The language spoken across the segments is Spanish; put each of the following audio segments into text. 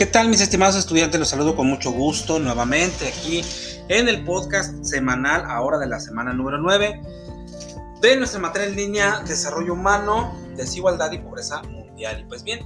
¿Qué tal mis estimados estudiantes? Los saludo con mucho gusto nuevamente aquí en el podcast semanal, ahora de la semana número 9 de nuestra materia en línea Desarrollo Humano, Desigualdad y Pobreza Mundial. Y pues bien,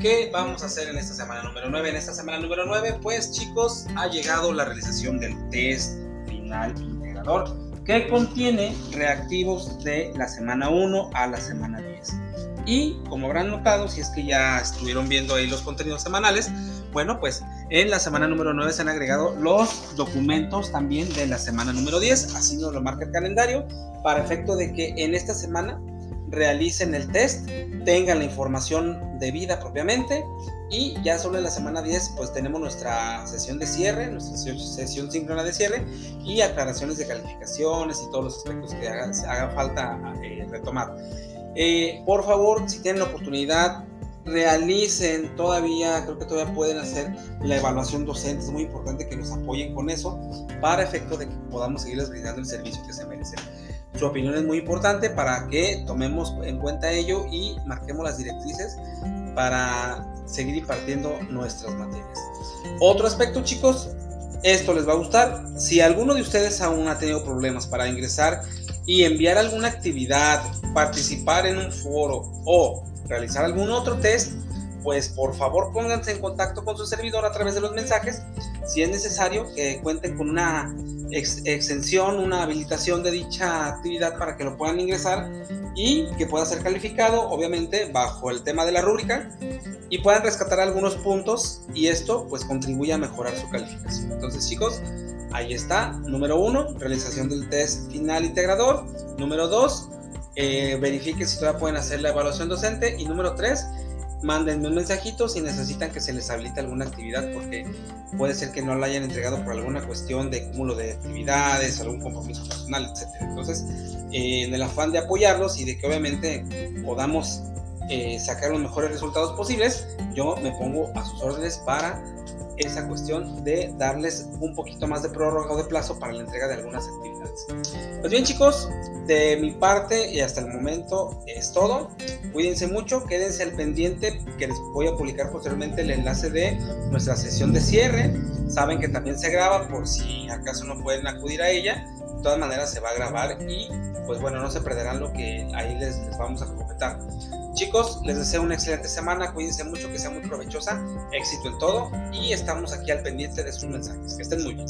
¿qué vamos a hacer en esta semana número 9? En esta semana número 9, pues chicos, ha llegado la realización del test final integrador que contiene reactivos de la semana 1 a la semana 10. Y como habrán notado, si es que ya estuvieron viendo ahí los contenidos semanales, bueno, pues en la semana número 9 se han agregado los documentos también de la semana número 10, así nos lo marca el calendario, para efecto de que en esta semana realicen el test, tengan la información debida propiamente y ya solo en la semana 10 pues tenemos nuestra sesión de cierre, nuestra sesión síncrona de cierre y aclaraciones de calificaciones y todos los aspectos que haga, haga falta eh, retomar. Eh, por favor, si tienen la oportunidad, realicen todavía, creo que todavía pueden hacer la evaluación docente, es muy importante que nos apoyen con eso para efecto de que podamos seguirles brindando el servicio que se merecen. Su opinión es muy importante para que tomemos en cuenta ello y marquemos las directrices para seguir impartiendo nuestras materias. Otro aspecto, chicos, esto les va a gustar. Si alguno de ustedes aún ha tenido problemas para ingresar y enviar alguna actividad, participar en un foro o realizar algún otro test, pues por favor pónganse en contacto con su servidor a través de los mensajes. Si es necesario que cuenten con una extensión, una habilitación de dicha actividad para que lo puedan ingresar y que pueda ser calificado, obviamente, bajo el tema de la rúbrica y puedan rescatar algunos puntos y esto pues contribuye a mejorar su calificación. Entonces chicos, ahí está. Número uno, realización del test final integrador. Número dos, eh, verifique si todavía pueden hacer la evaluación docente. Y número tres, mándenme un mensajito si necesitan que se les habilite alguna actividad porque puede ser que no la hayan entregado por alguna cuestión de cúmulo de actividades, algún compromiso personal, etc. Entonces, eh, en el afán de apoyarlos y de que obviamente podamos eh, sacar los mejores resultados posibles, yo me pongo a sus órdenes para esa cuestión de darles un poquito más de prórroga o de plazo para la entrega de algunas actividades. Pues bien chicos, de mi parte y hasta el momento es todo. Cuídense mucho, quédense al pendiente que les voy a publicar posteriormente el enlace de nuestra sesión de cierre. Saben que también se graba por si acaso no pueden acudir a ella. De todas maneras se va a grabar y pues bueno, no se perderán lo que ahí les, vamos a comentar. Chicos, les deseo una excelente semana, cuídense mucho, que sea muy provechosa, éxito en todo y estamos aquí al pendiente de sus mensajes. Que estén muy bien.